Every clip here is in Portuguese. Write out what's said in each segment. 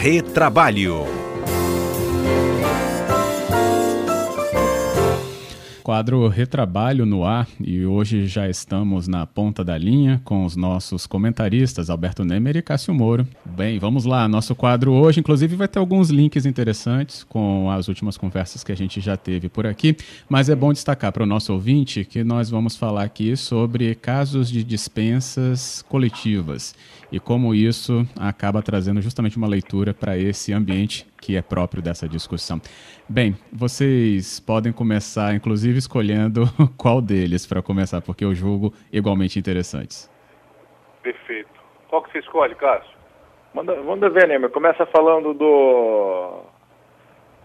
Retrabalho. Quadro Retrabalho no ar e hoje já estamos na ponta da linha com os nossos comentaristas Alberto Nemer e Cássio Moro. Bem, vamos lá, nosso quadro hoje inclusive vai ter alguns links interessantes com as últimas conversas que a gente já teve por aqui, mas é bom destacar para o nosso ouvinte que nós vamos falar aqui sobre casos de dispensas coletivas e como isso acaba trazendo justamente uma leitura para esse ambiente que é próprio dessa discussão. Bem, vocês podem começar, inclusive, escolhendo qual deles para começar, porque eu julgo igualmente interessantes. Perfeito. Qual que você escolhe, Cássio? Manda, manda ver, Neymar. Começa falando do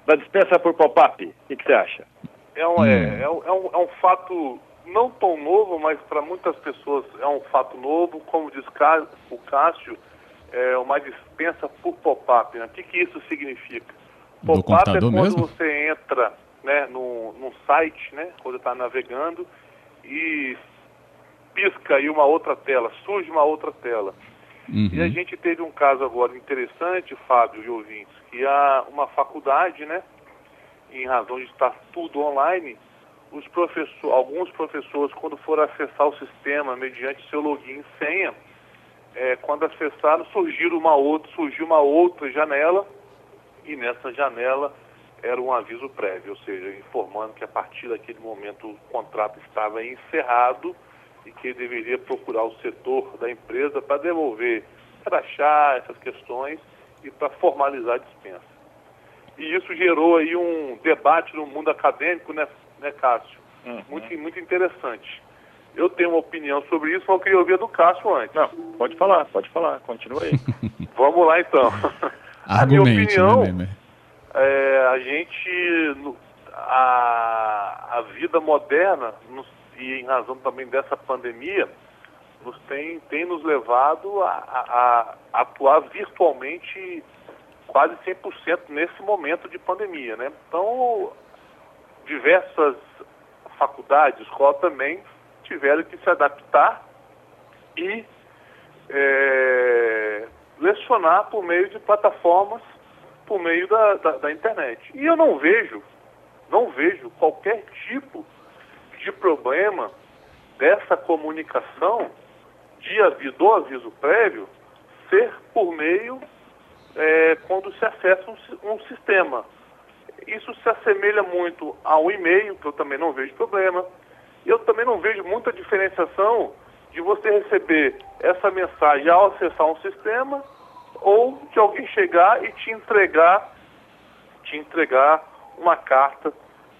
da dispensa por pop-up. O que, que, você acha? É um, hum. é, é, um, é, um, é um fato não tão novo, mas para muitas pessoas é um fato novo. Como diz o Cássio, é uma dispensa por pop-up. Né? O que, que isso significa? Pop-up é quando mesmo? você entra né, no, num site, né, quando está navegando, e pisca aí uma outra tela, surge uma outra tela. Uhum. E a gente teve um caso agora interessante, Fábio e ouvintes, que há uma faculdade, né, em razão de estar tudo online, os professor, alguns professores, quando foram acessar o sistema mediante seu login e senha, é, quando acessaram, surgiu uma outra, surgiu uma outra janela e nessa janela era um aviso prévio, ou seja, informando que a partir daquele momento o contrato estava encerrado e que deveria procurar o setor da empresa para devolver crachá, essas questões e para formalizar a dispensa. E isso gerou aí um debate no mundo acadêmico, né, né Cássio? Uhum. Muito, muito interessante. Eu tenho uma opinião sobre isso, mas eu queria ouvir do Cássio antes. Não, pode falar, pode falar, continua aí. Vamos lá então. a minha né, opinião, né, é, a gente, a, a vida moderna, nos, e em razão também dessa pandemia, nos tem, tem nos levado a, a, a atuar virtualmente quase 100% nesse momento de pandemia, né? Então, diversas faculdades, escola também tiveram que se adaptar e é, lecionar por meio de plataformas, por meio da, da, da, internet. E eu não vejo, não vejo qualquer tipo de problema dessa comunicação de aviso, do aviso prévio ser por meio é, quando se acessa um, um sistema. Isso se assemelha muito ao e-mail, que eu também não vejo problema, eu também não vejo muita diferenciação de você receber essa mensagem ao acessar um sistema ou de alguém chegar e te entregar, te entregar uma carta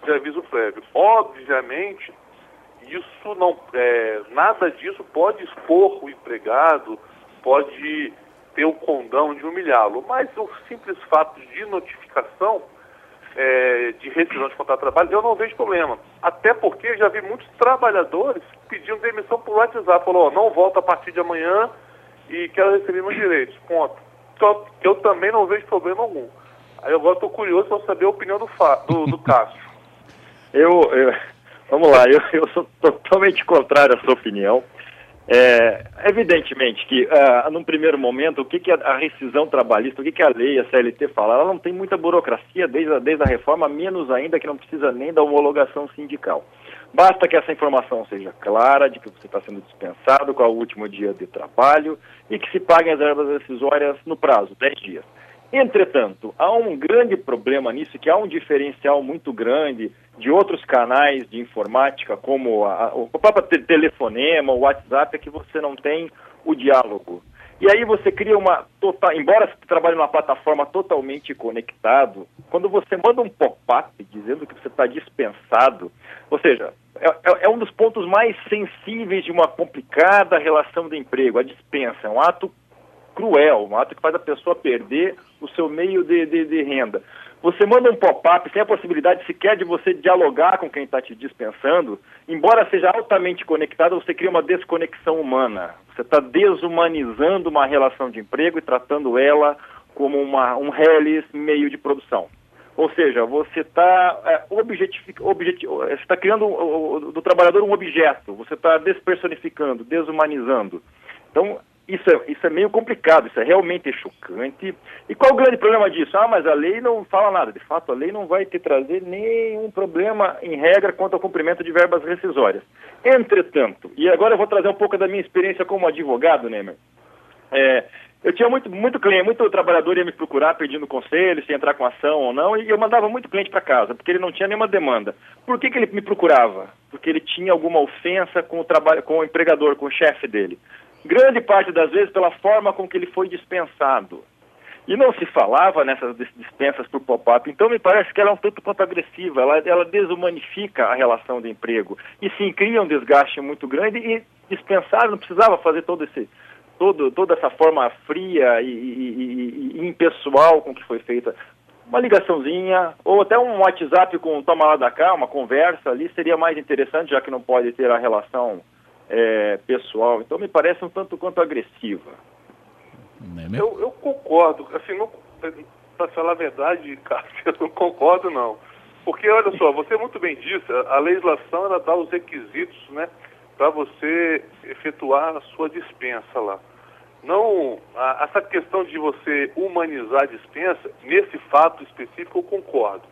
de aviso prévio. Obviamente, isso não, é, nada disso pode expor o empregado, pode ter o condão de humilhá-lo, mas o simples fato de notificação é, de rescisão de contrato de trabalho, eu não vejo problema. Até porque já vi muitos trabalhadores pedindo demissão por WhatsApp. Falou, oh, não volta a partir de amanhã e quero receber meus direitos. Ponto. Que eu também não vejo problema algum. Aí agora estou curioso para saber a opinião do, do, do Cássio. eu, eu, vamos lá, eu, eu sou totalmente contrário à sua opinião. É, evidentemente que, uh, num primeiro momento, o que, que a, rescisão trabalhista, o que, que a lei, a CLT fala, ela não tem muita burocracia desde a, desde a reforma, menos ainda que não precisa nem da homologação sindical. Basta que essa informação seja clara de que você está sendo dispensado, qual é o último dia de trabalho e que se paguem as verbas decisórias no prazo, 10 dias. Entretanto, há um grande problema nisso, que há um diferencial muito grande de outros canais de informática, como a, o próprio telefonema, o WhatsApp, é que você não tem o diálogo. E aí você cria uma total, embora você trabalhe numa plataforma totalmente conectado, quando você manda um pop-up dizendo que você está dispensado, ou seja, é, é, é, um dos pontos mais sensíveis de uma complicada relação de emprego, a dispensa, é um ato cruel, um ato que faz a pessoa perder o seu meio de, de, de renda. Você manda um pop-up sem a possibilidade sequer de você dialogar com quem está te dispensando, embora seja altamente conectado, você cria uma desconexão humana. Você está desumanizando uma relação de emprego e tratando ela como uma, um reles meio de produção. Ou seja, você está é, você está criando o, o, do trabalhador um objeto, você está despersonificando, desumanizando. Então, isso é, isso é meio complicado, isso é realmente chocante. E qual o grande problema disso? Ah, mas a lei não fala nada. De fato, a lei não vai te trazer nenhum problema, em regra, quanto ao cumprimento de verbas rescisórias. Entretanto, e agora eu vou trazer um pouco da minha experiência como advogado, Nemer. É, eu tinha muito, muito cliente, muito trabalhador ia me procurar pedindo conselho, se entrar com ação ou não, e eu mandava muito cliente para casa, porque ele não tinha nenhuma demanda. Por que, que ele me procurava? Porque ele tinha alguma ofensa com o, trabalho, com o empregador, com o chefe dele. Grande parte das vezes pela forma com que ele foi dispensado. E não se falava nessas dispensas por pop-up, então me parece que ela é um tanto quanto agressiva, ela, ela desumanifica a relação de emprego. E sim, cria um desgaste muito grande e dispensar, não precisava fazer todo esse todo, toda essa forma fria e, e, e, impessoal com que foi feita. Uma ligaçãozinha, ou até um WhatsApp com toma lá da cá, uma conversa ali, seria mais interessante, já que não pode ter a relação é, pessoal. Então me parece um tanto quanto agressiva. É eu, eu concordo, assim, para falar a verdade, Cássio, eu não concordo não. Porque, olha só, você muito bem disse, a legislação ela dá os requisitos, né? para você efetuar a sua dispensa lá. Não, a, essa questão de você humanizar a dispensa, nesse fato específico eu concordo,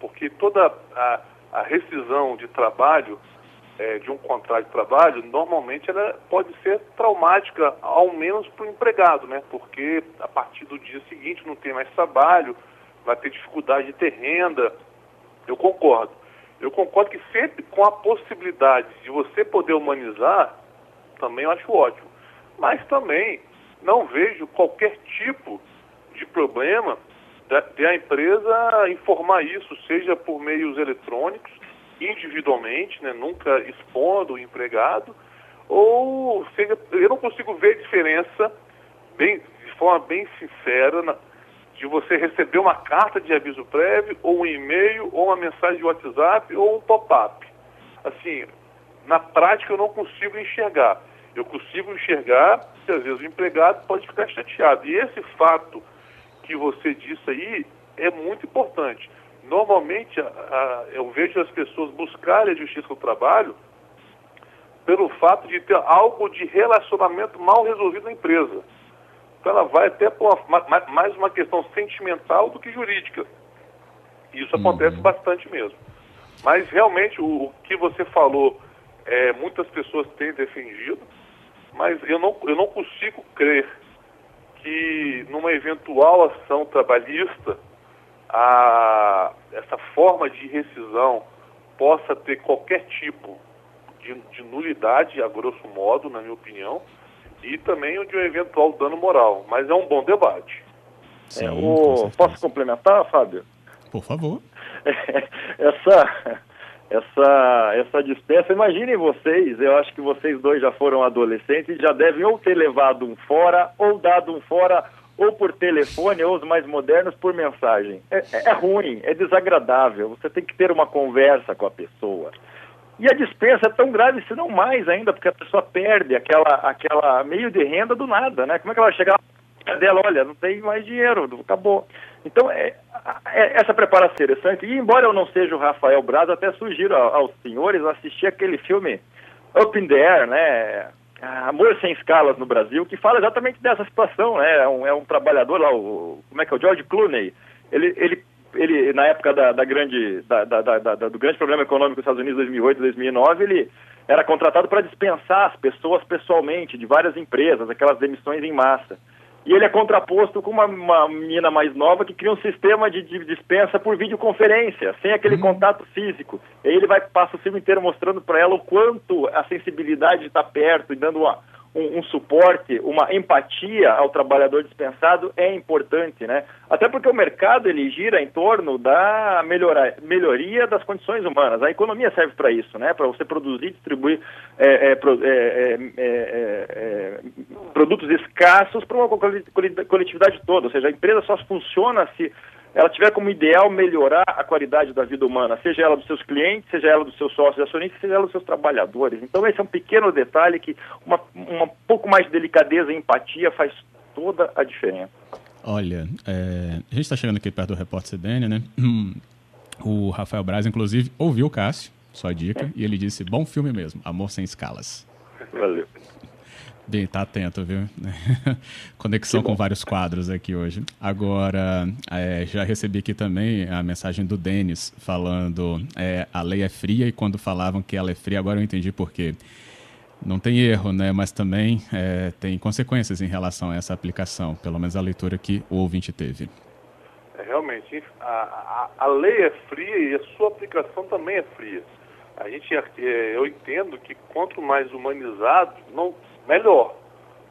porque toda a, a rescisão de trabalho, é, de um contrato de trabalho, normalmente ela pode ser traumática, ao menos para o empregado, né? Porque a partir do dia seguinte não tem mais trabalho, vai ter dificuldade de ter renda. Eu concordo. Eu concordo que sempre com a possibilidade de você poder humanizar, também eu acho ótimo. Mas também não vejo qualquer tipo de problema de a empresa informar isso, seja por meios eletrônicos, individualmente, né, nunca expondo o empregado, ou seja, eu não consigo ver diferença bem, de forma bem sincera na, de você receber uma carta de aviso prévio, ou um e-mail, ou uma mensagem de WhatsApp, ou um pop-up. Assim, na prática eu não consigo enxergar. Eu consigo enxergar que às vezes o empregado pode ficar chateado. E esse fato que você disse aí é muito importante. Normalmente a, a, eu vejo as pessoas buscarem a justiça do trabalho pelo fato de ter algo de relacionamento mal resolvido na empresa. Então ela vai até por uma, mais uma questão sentimental do que jurídica. E isso uhum. acontece bastante mesmo. Mas realmente o, o, que você falou, é, muitas pessoas têm defendido, mas eu não, eu não consigo crer que numa eventual ação trabalhista a, essa forma de rescisão possa ter qualquer tipo de, de nulidade, a grosso modo, na minha opinião, e também o de um eventual dano moral. Mas é um bom debate. Sim, é, o... Posso complementar, Fábio? Por favor. essa, essa, essa dispensa, imaginem vocês, eu acho que vocês dois já foram adolescentes e já devem ou ter levado um fora, ou dado um fora, ou por telefone, ou os mais modernos por mensagem. É, é ruim, é desagradável, você tem que ter uma conversa com a pessoa. E a dispensa é tão grave, se não mais ainda, porque a pessoa perde aquela, aquela meio de renda do nada, né? Como é que ela vai chegar dela, olha, não tem mais dinheiro, acabou. Então, é, é, essa preparação é interessante. E embora eu não seja o Rafael Braz, até sugiro aos senhores assistir aquele filme Up in the Air, né? Amor Sem Escalas no Brasil, que fala exatamente dessa situação, né? É um, é um trabalhador lá, o, como é que é, o George Clooney. Ele, ele ele na época da, da grande, da, da, da, do grande problema econômico dos Estados Unidos 2008, 2009, ele era contratado para dispensar as pessoas pessoalmente de várias empresas, aquelas demissões em massa. E ele é contraposto com uma, uma menina mais nova que cria um sistema de, de dispensa por videoconferência, sem aquele uhum. contato físico. E aí ele vai passa o filme inteiro mostrando para ela o quanto a sensibilidade de estar perto e dando uma um, um, suporte, uma empatia ao trabalhador dispensado é importante, né? Até porque o mercado ele gira em torno da melhora, melhoria das condições humanas. A economia serve para isso, né? Para você produzir, distribuir é, é, é, é, é produtos escassos para uma coletividade toda. Ou seja, a empresa só funciona se ela tiver como ideal melhorar a qualidade da vida humana, seja ela dos seus clientes, seja ela dos seus sócios acionistas, seja ela dos seus trabalhadores. Então esse é um pequeno detalhe que uma, uma pouco mais de delicadeza e empatia faz toda a diferença. Olha, é, a gente está chegando aqui perto do repórter CBN, né? O Rafael Braz, inclusive, ouviu o Cássio, só dica, é. e ele disse, bom filme mesmo, Amor Sem Escalas. Valeu. Bem, tá atento, viu? Conexão com vários quadros aqui hoje. Agora, é, já recebi aqui também a mensagem do Denis falando é, a lei é fria e quando falavam que ela é fria, agora eu entendi por quê. Não tem erro, né? Mas também é, tem consequências em relação a essa aplicação, pelo menos a leitura que o ouvinte teve. É, realmente, a, a, a lei é fria e a sua aplicação também é fria. A gente, é, eu entendo que quanto mais humanizado, não melhor.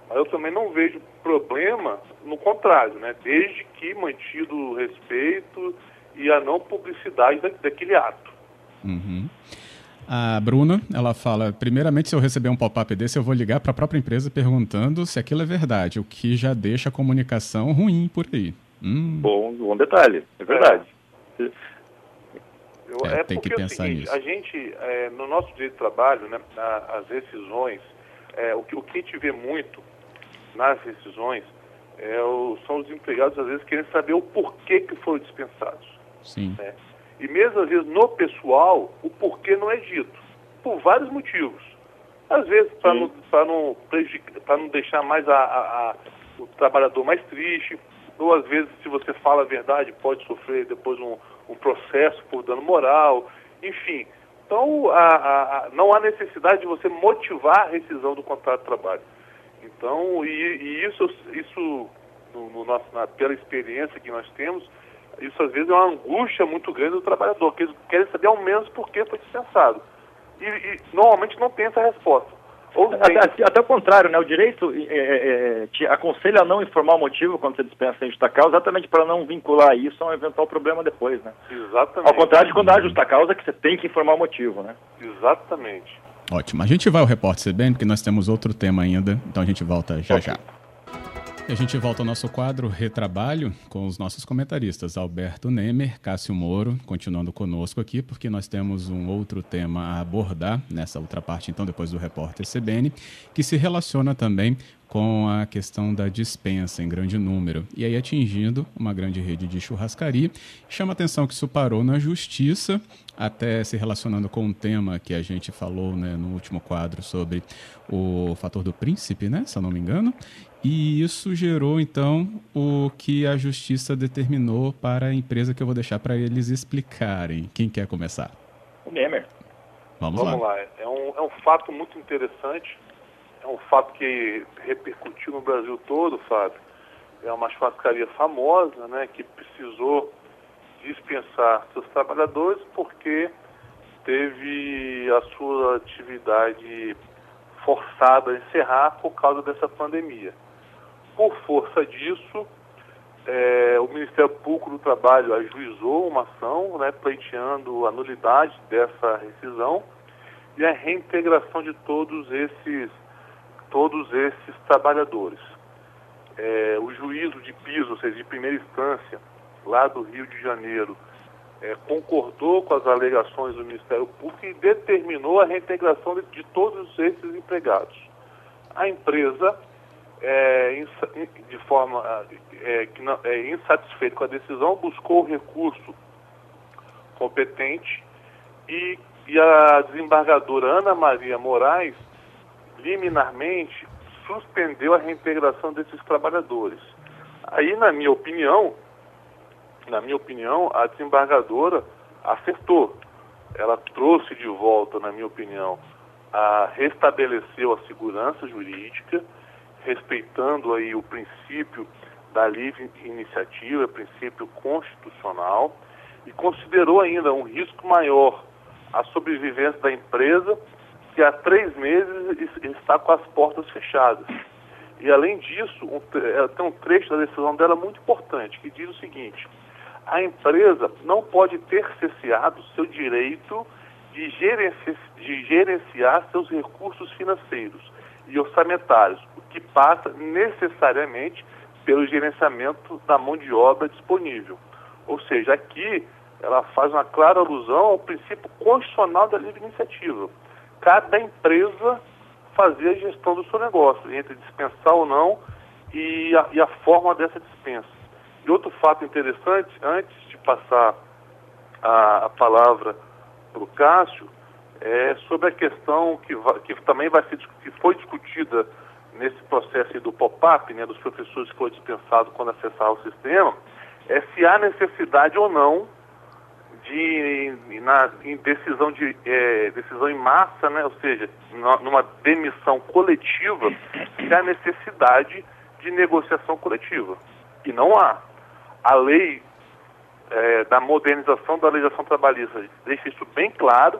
Mas eu também não vejo problema no contrário, né? Desde que mantido o respeito e a não publicidade da, daquele ato. Uhum. A Bruna, ela fala, primeiramente, se eu receber um pop-up desse, eu vou ligar para a própria empresa perguntando se aquilo é verdade, o que já deixa a comunicação ruim por aí. Hum. Bom, bom detalhe, é verdade. É. Eu, é, é, tem porque que é pensar é seguinte, nisso. a gente, é, no nosso direito de trabalho, né, as decisões, é, o, que, o que a gente vê muito nas decisões é o, são os empregados, às vezes, querendo saber o porquê que foram dispensados. Sim. Né? E mesmo, às vezes, no pessoal, o porquê não é dito, por vários motivos. Às vezes, para não, não, não deixar mais a, a, a, o trabalhador mais triste, ou às vezes, se você fala a verdade, pode sofrer depois um, um processo por dano moral, enfim. Então, a, a, não há necessidade de você motivar a rescisão do contrato de trabalho. Então, e, e isso, isso no, no nosso, na, pela experiência que nós temos, isso às vezes é uma angústia muito grande do trabalhador, que eles querem saber ao menos por que foi dispensado. E, e normalmente não tem essa resposta. Até, até, o contrário, né? O direito é, é, te aconselha a não informar o motivo quando você dispensa sem justa causa, exatamente para não vincular isso a um eventual problema depois, né? Exatamente. Ao contrário de quando há justa causa, que você tem que informar o motivo, né? Exatamente. Ótimo. A gente vai ao repórter CBN, porque nós temos outro tema ainda, então a gente volta já okay. já. A gente volta ao nosso quadro Retrabalho com os nossos comentaristas, Alberto Nemer, Cássio Moro, continuando conosco aqui, porque nós temos um outro tema a abordar nessa outra parte, então, depois do repórter CBN, que se relaciona também com a questão da dispensa em grande número, e aí atingindo uma grande rede de churrascaria. Chama atenção que isso parou na justiça, até se relacionando com um tema que a gente falou né, no último quadro sobre o fator do príncipe, né, se eu não me engano, e isso gerou, então, o que a justiça determinou para a empresa que eu vou deixar para eles explicarem. Quem quer começar? O Nemer. Vamos, Vamos lá. lá. É, um, é um fato muito interessante. É um fato que repercutiu no Brasil todo, Fábio. É uma churrascaria famosa, né, que precisou dispensar seus trabalhadores porque teve a sua atividade forçada a encerrar por causa dessa pandemia. Por força disso, é, o Ministério Público do Trabalho ajuizou uma ação né, pleiteando a nulidade dessa rescisão e a reintegração de todos esses, todos esses trabalhadores. É, o juízo de piso, ou seja, de primeira instância, lá do Rio de Janeiro, é, concordou com as alegações do Ministério Público e determinou a reintegração de, de todos esses empregados. A empresa é, de forma é, que não, é, insatisfeito com a decisão, buscou o recurso competente e, e a desembargadora Ana Maria Moraes, liminarmente, suspendeu a reintegração desses trabalhadores. Aí, na minha opinião, na minha opinião, a desembargadora acertou. Ela trouxe de volta, na minha opinião, a restabeleceu a segurança jurídica respeitando aí o princípio da livre iniciativa, princípio constitucional, e considerou ainda um risco maior a sobrevivência da empresa, que há três meses está com as portas fechadas. E além disso, um, tem um trecho da decisão dela muito importante, que diz o seguinte, a empresa não pode ter cesseado seu direito de, de gerenciar seus recursos financeiros e orçamentários, o que passa necessariamente pelo gerenciamento da mão de obra disponível. Ou seja, aqui ela faz uma clara alusão ao princípio constitucional da livre iniciativa. Cada empresa fazer a gestão do seu negócio, entre dispensar ou não e a, e a forma dessa dispensa. E outro fato interessante, antes de passar a, a palavra para o Cássio, é, sobre a questão que, que também vai ser, que foi discutida nesse processo do pop-up, né, dos professores que foram dispensados quando acessaram o sistema, é se há necessidade ou não de na, em decisão de é, decisão em massa, né, ou seja, numa demissão coletiva, se há necessidade de negociação coletiva. E não há. A lei é, da modernização da legislação trabalhista deixa isso bem claro.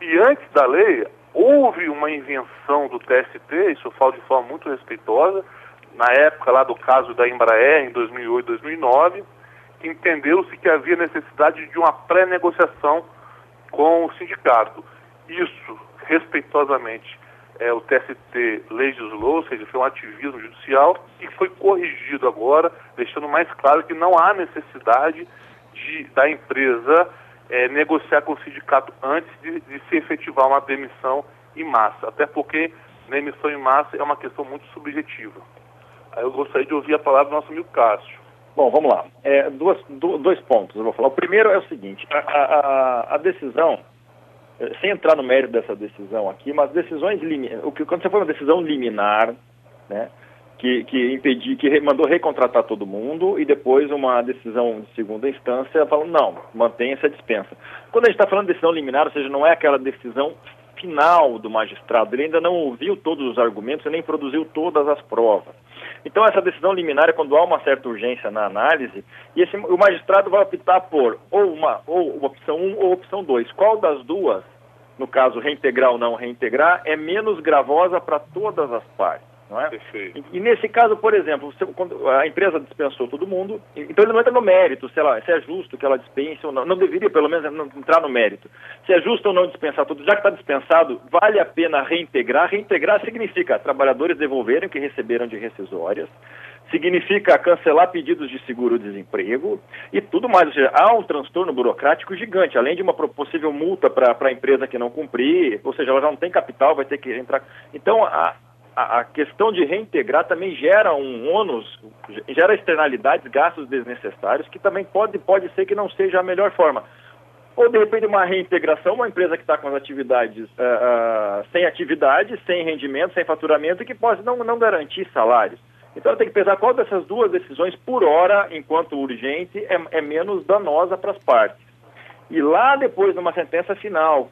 E antes da lei, houve uma invenção do TST, isso eu falo de forma muito respeitosa, na época lá do caso da Embraer, em 2008, 2009, entendeu-se que havia necessidade de uma pré-negociação com o sindicato. Isso, respeitosamente, é, o TST legislou, ou seja, foi um ativismo judicial e foi corrigido agora, deixando mais claro que não há necessidade de, da empresa é, negociar com o sindicato antes de, de se efetivar uma demissão em massa, até porque demissão em massa é uma questão muito subjetiva. Aí eu gostaria de ouvir a palavra do nosso amigo Cássio. Bom, vamos lá. É, duas, do, dois pontos eu vou falar. O primeiro é o seguinte: a, a, a, decisão, eh, sem entrar no mérito dessa decisão aqui, mas decisões o que quando você foi uma decisão liminar, né, que, que impediu, que mandou recontratar todo mundo e depois uma decisão de segunda instância falando não, mantenha essa dispensa. Quando a gente está falando de decisão liminar, ou seja, não é aquela decisão final do magistrado, ele ainda não ouviu todos os argumentos e nem produziu todas as provas. Então, essa decisão liminar é quando há uma certa urgência na análise e esse, o magistrado vai optar por ou uma, ou opção 1 ou opção 2. Qual das duas, no caso reintegrar ou não reintegrar, é menos gravosa para todas as partes? Não é? Perfeito. E, e, nesse caso, por exemplo, quando a empresa dispensou todo mundo, então ele não entra no mérito se, ela, se é justo que ela dispense ou não. Não deveria, pelo menos, entrar no mérito. Se é justo ou não dispensar tudo, já que está dispensado, vale a pena reintegrar. Reintegrar significa trabalhadores devolverem o que receberam de rescisórias, significa cancelar pedidos de seguro-desemprego e tudo mais. Ou seja, há um transtorno burocrático gigante, além de uma possível multa para a empresa que não cumprir, ou seja, ela já não tem capital, vai ter que entrar. Então, a, a, questão de reintegrar também gera um ônus, gera externalidades, gastos desnecessários, que também pode, pode ser que não seja a melhor forma. Ou, de repente, uma reintegração, uma empresa que está com as atividades uh, uh, sem atividade, sem rendimento, sem faturamento, e que pode não, não garantir salários. Então, tem que pensar qual dessas duas decisões, por hora, enquanto urgente, é, é menos danosa para as partes. E lá depois, numa sentença final,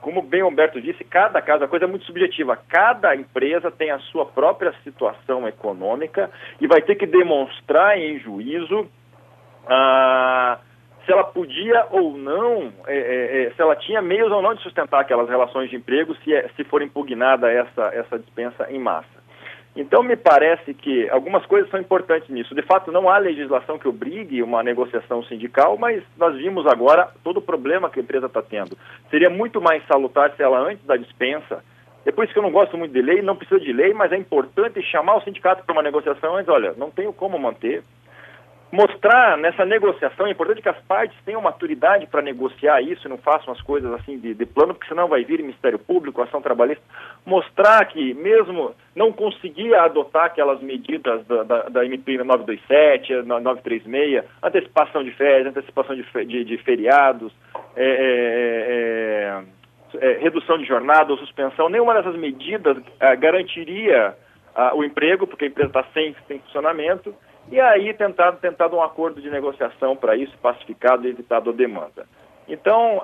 como bem Humberto disse, cada caso, a coisa é muito subjetiva. Cada empresa tem a sua própria situação econômica e vai ter que demonstrar em juízo ah, se ela podia ou não, é, é, é, se ela tinha meios ou não de sustentar aquelas relações de emprego se, é, se for impugnada essa, essa dispensa em massa. Então, me parece que algumas coisas são importantes nisso. De fato, não há legislação que obrigue uma negociação sindical, mas nós vimos agora todo o problema que a empresa está tendo. Seria muito mais salutar se ela, antes da dispensa, depois que eu não gosto muito de lei, não precisa de lei, mas é importante chamar o sindicato para uma negociação antes, olha, não tenho como manter, mostrar nessa negociação, é importante que as partes tenham maturidade para negociar isso, não façam as coisas assim de, de, plano, porque senão vai vir Ministério Público, ação trabalhista, mostrar que mesmo não conseguir adotar aquelas medidas da, da, da MP 927, 936, antecipação de férias, antecipação de, de, de feriados, é, é, é, é, redução de jornada ou suspensão, nenhuma dessas medidas ah, garantiria ah, o emprego, porque a empresa está sem, sem funcionamento, e aí tentado, tentado um acordo de negociação para isso, pacificado e evitado a demanda. Então,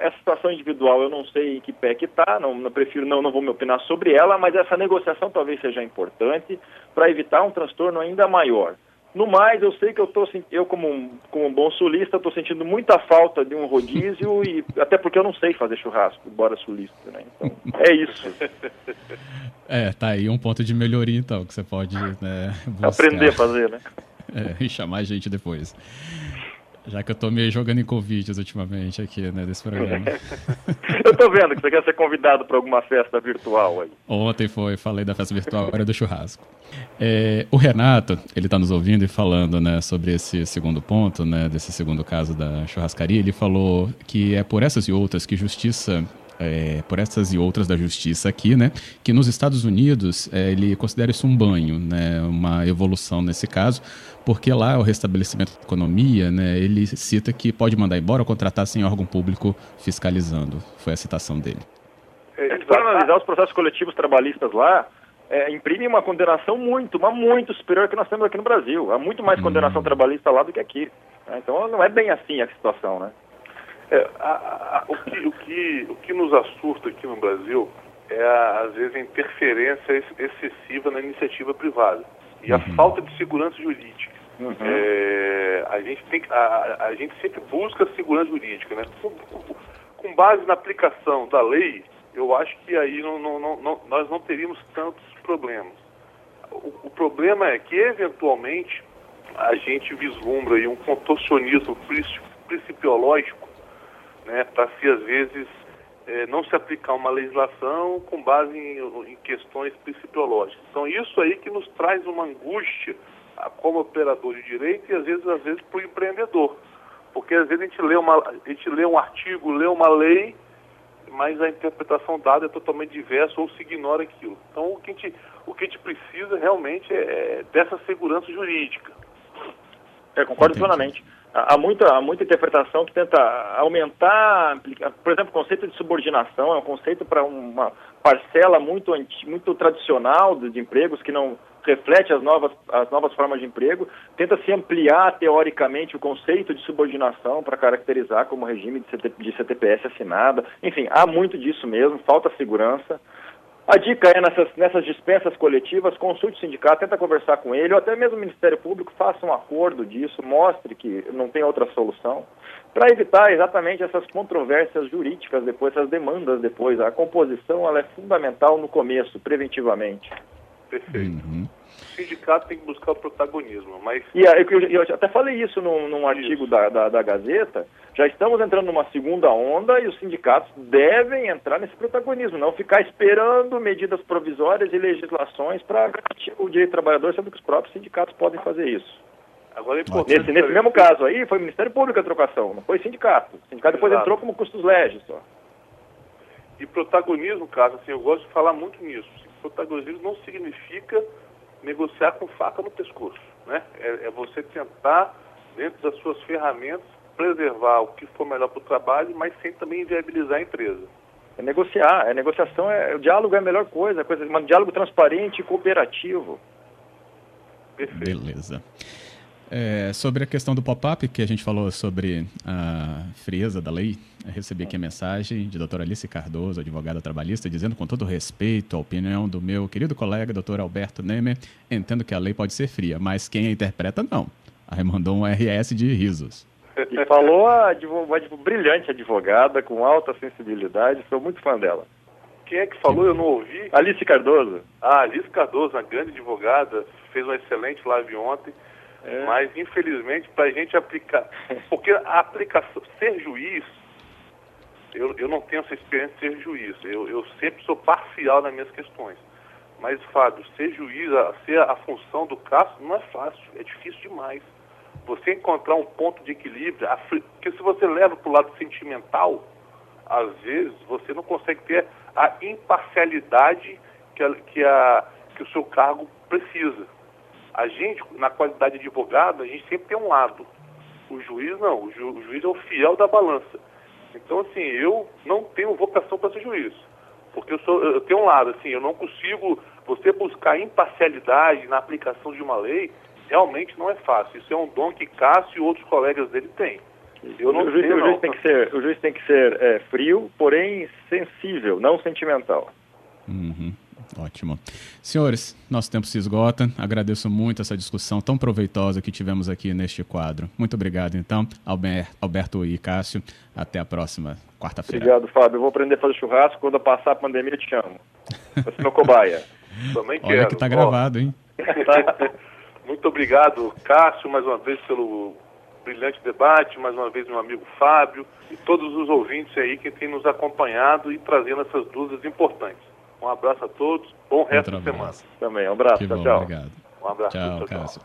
essa situação individual eu não sei em que pé que está, não, não, prefiro não, não vou me opinar sobre ela, mas essa negociação talvez seja importante para evitar um transtorno ainda maior. No mais, eu sei que eu tô, eu como um, como um bom sulista, estou sentindo muita falta de um rodízio e até porque eu não sei fazer churrasco, embora sulista, né? Então, é isso. É, tá aí um ponto de melhoria então que você pode né, aprender a fazer, né? É, e chamar a gente depois. Já que eu tô me jogando em Covid ultimamente aqui, né, desse programa. eu tô vendo que você quer ser convidado para alguma festa virtual aí. Ontem foi, falei da festa virtual, agora é do churrasco. É, o Renato, ele tá nos ouvindo e falando, né, sobre esse segundo ponto, né, desse segundo caso da churrascaria. Ele falou que é por essas e outras que justiça é, por essas e outras da justiça aqui, né, que nos Estados Unidos é, ele considera isso um banho, né, uma evolução nesse caso, porque lá o restabelecimento da economia, né, ele cita que pode mandar embora ou contratar sem órgão público fiscalizando. Foi a citação dele. É, para analisar os processos coletivos trabalhistas lá, é, imprime uma condenação muito, mas muito superior que nós temos aqui no Brasil. Há muito mais condenação hum. trabalhista lá do que aqui. Né? Então não é bem assim a situação, né? É, a, a, o, que, o, que, o que nos assusta aqui no Brasil é, às vezes, a interferência excessiva na iniciativa privada e a uhum. falta de segurança jurídica. Uhum. É, a, gente tem, a, a gente sempre busca segurança jurídica, né? Com, com, base na aplicação da lei, eu acho que aí não, não, não, nós não teríamos tantos problemas. O, o, problema é que, eventualmente, a gente vislumbra aí um contorcionismo principiológico né, para se, às vezes, é, não se aplicar uma legislação com base em, em questões principiológicas. Então, isso aí que nos traz uma angústia como operador de direito e às vezes, às vezes para o empreendedor. Porque às vezes a gente, lê uma, a gente lê um artigo, lê uma lei, mas a interpretação dada é totalmente diversa ou se ignora aquilo. Então o que a gente, o que a gente precisa realmente é, é dessa segurança jurídica. É, concordo plenamente. Há muita, há muita interpretação que tenta aumentar, por exemplo, o conceito de subordinação é um conceito para uma parcela muito, muito tradicional de, de empregos que não reflete as novas, as novas formas de emprego, tenta se ampliar teoricamente o conceito de subordinação para caracterizar como regime de, CT, de CTPS assinada. Enfim, há muito disso mesmo, falta segurança. A dica é nessas, nessas dispensas coletivas, consulte o sindicato, tenta conversar com ele, ou até mesmo o Ministério Público faça um acordo disso, mostre que não tem outra solução, para evitar exatamente essas controvérsias jurídicas depois, essas demandas depois. A composição ela é fundamental no começo, preventivamente. Perfeito. Uhum. O sindicato tem que buscar o protagonismo, mas... E eu, eu até falei isso num, num artigo da, da, da, Gazeta, já estamos entrando numa segunda onda e os sindicatos devem entrar nesse protagonismo, não ficar esperando medidas provisórias e legislações para garantir o direito do trabalhador, sendo que os próprios sindicatos podem fazer isso. Agora, é nesse, nesse mesmo caso aí, foi o Ministério Público a trocação, não foi sindicato. O sindicato depois Exato. entrou como custos legis só. E protagonismo, caso assim, eu gosto de falar muito nisso protagonismo não significa negociar com faca no pescoço. Né? É, é você tentar, dentro das suas ferramentas, preservar o que for melhor para o trabalho, mas sem também inviabilizar a empresa. É negociar, é negociação, é, o diálogo é a melhor coisa, é coisa, um diálogo transparente e cooperativo. Perfeito. Beleza. É, sobre a questão do pop-up, que a gente falou sobre a frieza da lei, eu recebi aqui a mensagem de doutora Alice Cardoso, advogada trabalhista, dizendo com todo respeito a opinião do meu querido colega, doutor Alberto Nemer, entendo que a lei pode ser fria, mas quem a interpreta, não. Aí mandou um RS de risos. E falou a uma brilhante advogada, com alta sensibilidade, sou muito fã dela. Quem é que falou? Eu não ouvi. Alice Cardoso. Ah, Alice Cardoso, uma grande advogada, fez uma excelente live ontem. É. Mas, infelizmente, para a gente aplicar. Porque a aplicação, ser juiz, eu, eu não tenho essa experiência de ser juiz. Eu, eu sempre sou parcial nas minhas questões. Mas, Fábio, ser juiz, a, ser a função do caso, não é fácil, é difícil demais. Você encontrar um ponto de equilíbrio, a, porque se você leva para o lado sentimental, às vezes você não consegue ter a imparcialidade que, a, que, a, que o seu cargo precisa. A gente, na qualidade de advogado, a gente sempre tem um lado. O juiz não, o, ju, o juiz é o fiel da balança. Então, assim, eu não tenho vocação para ser juiz. Porque eu, sou, eu tenho um lado, assim, eu não consigo. Você buscar imparcialidade na aplicação de uma lei, realmente não é fácil. Isso é um dom que Cássio e outros colegas dele têm. Eu não o, juiz, sei, o, juiz tem que ser, o juiz tem que ser é, frio, porém sensível, não sentimental. Uhum. Ótimo. Senhores, nosso tempo se esgota. Agradeço muito essa discussão tão proveitosa que tivemos aqui neste quadro. Muito obrigado, então, Alberto e Cássio. Até a próxima quarta-feira. Obrigado, Fábio. Eu vou aprender a fazer churrasco. Quando passar a pandemia, eu te chamo. Você é meu cobaia. Também quero. Olha que tá gravado, hein? muito obrigado, Cássio, mais uma vez pelo brilhante debate, mais uma vez meu amigo Fábio e todos os ouvintes aí que têm nos acompanhado e trazendo essas dúvidas importantes. Um abraço a todos, bom resto de semana. Também, um abraço, tchau, tchau. Obrigado. Um abraço. Tchau, tchau, tchau.